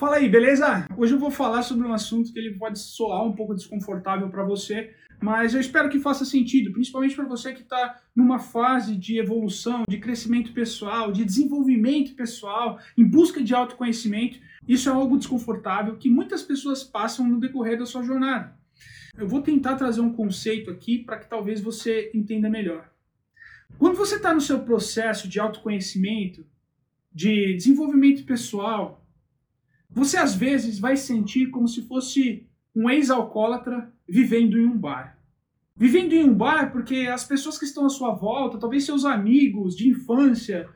Fala aí, beleza? Hoje eu vou falar sobre um assunto que ele pode soar um pouco desconfortável para você, mas eu espero que faça sentido, principalmente para você que está numa fase de evolução, de crescimento pessoal, de desenvolvimento pessoal, em busca de autoconhecimento. Isso é algo desconfortável que muitas pessoas passam no decorrer da sua jornada. Eu vou tentar trazer um conceito aqui para que talvez você entenda melhor. Quando você está no seu processo de autoconhecimento, de desenvolvimento pessoal, você às vezes vai sentir como se fosse um ex-alcoólatra vivendo em um bar. Vivendo em um bar porque as pessoas que estão à sua volta, talvez seus amigos de infância,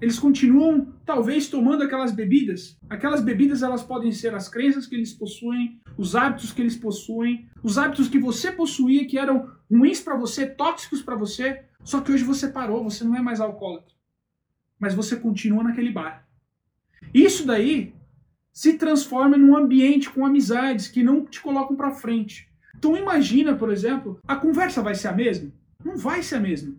eles continuam talvez tomando aquelas bebidas. Aquelas bebidas elas podem ser as crenças que eles possuem, os hábitos que eles possuem, os hábitos que você possuía que eram ruins para você, tóxicos para você, só que hoje você parou, você não é mais alcoólatra. Mas você continua naquele bar. Isso daí se transforma num ambiente com amizades que não te colocam para frente. Então imagina, por exemplo, a conversa vai ser a mesma? Não vai ser a mesma.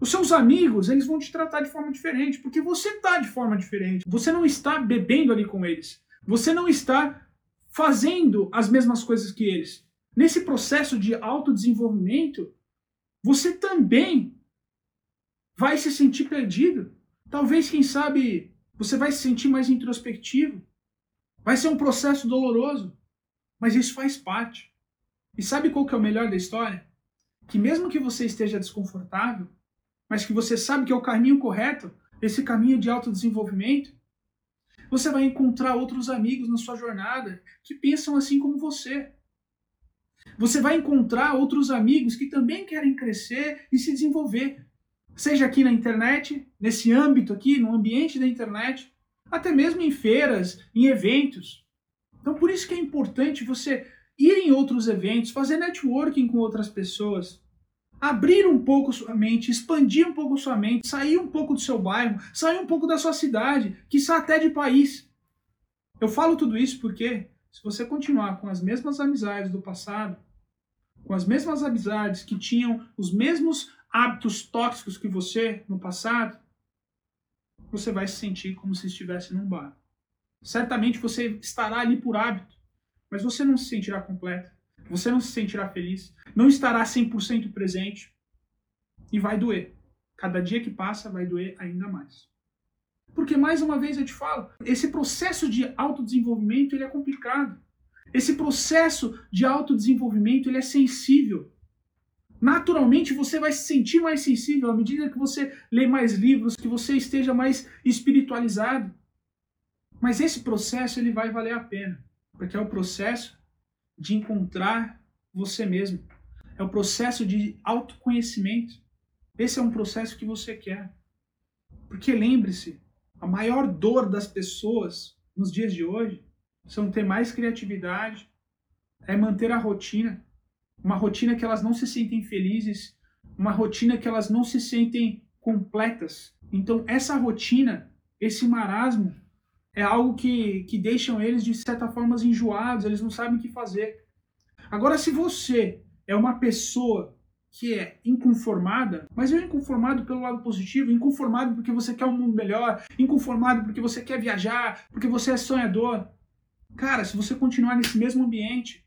Os seus amigos, eles vão te tratar de forma diferente, porque você está de forma diferente. Você não está bebendo ali com eles. Você não está fazendo as mesmas coisas que eles. Nesse processo de autodesenvolvimento, você também vai se sentir perdido. Talvez, quem sabe, você vai se sentir mais introspectivo. Vai ser um processo doloroso, mas isso faz parte. E sabe qual que é o melhor da história? Que mesmo que você esteja desconfortável, mas que você sabe que é o caminho correto, esse caminho de autodesenvolvimento, você vai encontrar outros amigos na sua jornada que pensam assim como você. Você vai encontrar outros amigos que também querem crescer e se desenvolver, seja aqui na internet, nesse âmbito aqui, no ambiente da internet, até mesmo em feiras, em eventos. Então, por isso que é importante você ir em outros eventos, fazer networking com outras pessoas, abrir um pouco sua mente, expandir um pouco sua mente, sair um pouco do seu bairro, sair um pouco da sua cidade, quiçá até de país. Eu falo tudo isso porque se você continuar com as mesmas amizades do passado, com as mesmas amizades que tinham os mesmos hábitos tóxicos que você no passado, você vai se sentir como se estivesse num bar. Certamente você estará ali por hábito, mas você não se sentirá completo, você não se sentirá feliz, não estará 100% presente e vai doer. Cada dia que passa vai doer ainda mais. Porque mais uma vez eu te falo, esse processo de autodesenvolvimento ele é complicado. Esse processo de autodesenvolvimento ele é sensível. Naturalmente você vai se sentir mais sensível à medida que você lê mais livros, que você esteja mais espiritualizado. Mas esse processo ele vai valer a pena, porque é o processo de encontrar você mesmo. É o processo de autoconhecimento. Esse é um processo que você quer. Porque lembre-se, a maior dor das pessoas nos dias de hoje são ter mais criatividade, é manter a rotina, uma rotina que elas não se sentem felizes, uma rotina que elas não se sentem completas. Então, essa rotina, esse marasmo, é algo que, que deixam eles, de certa forma, enjoados, eles não sabem o que fazer. Agora, se você é uma pessoa que é inconformada, mas é inconformado pelo lado positivo, inconformado porque você quer um mundo melhor, inconformado porque você quer viajar, porque você é sonhador. Cara, se você continuar nesse mesmo ambiente,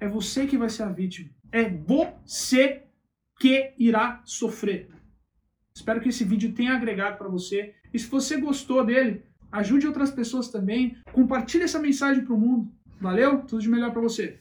é você que vai ser a vítima. É você que irá sofrer. Espero que esse vídeo tenha agregado para você. E se você gostou dele, ajude outras pessoas também. Compartilhe essa mensagem para o mundo. Valeu? Tudo de melhor para você.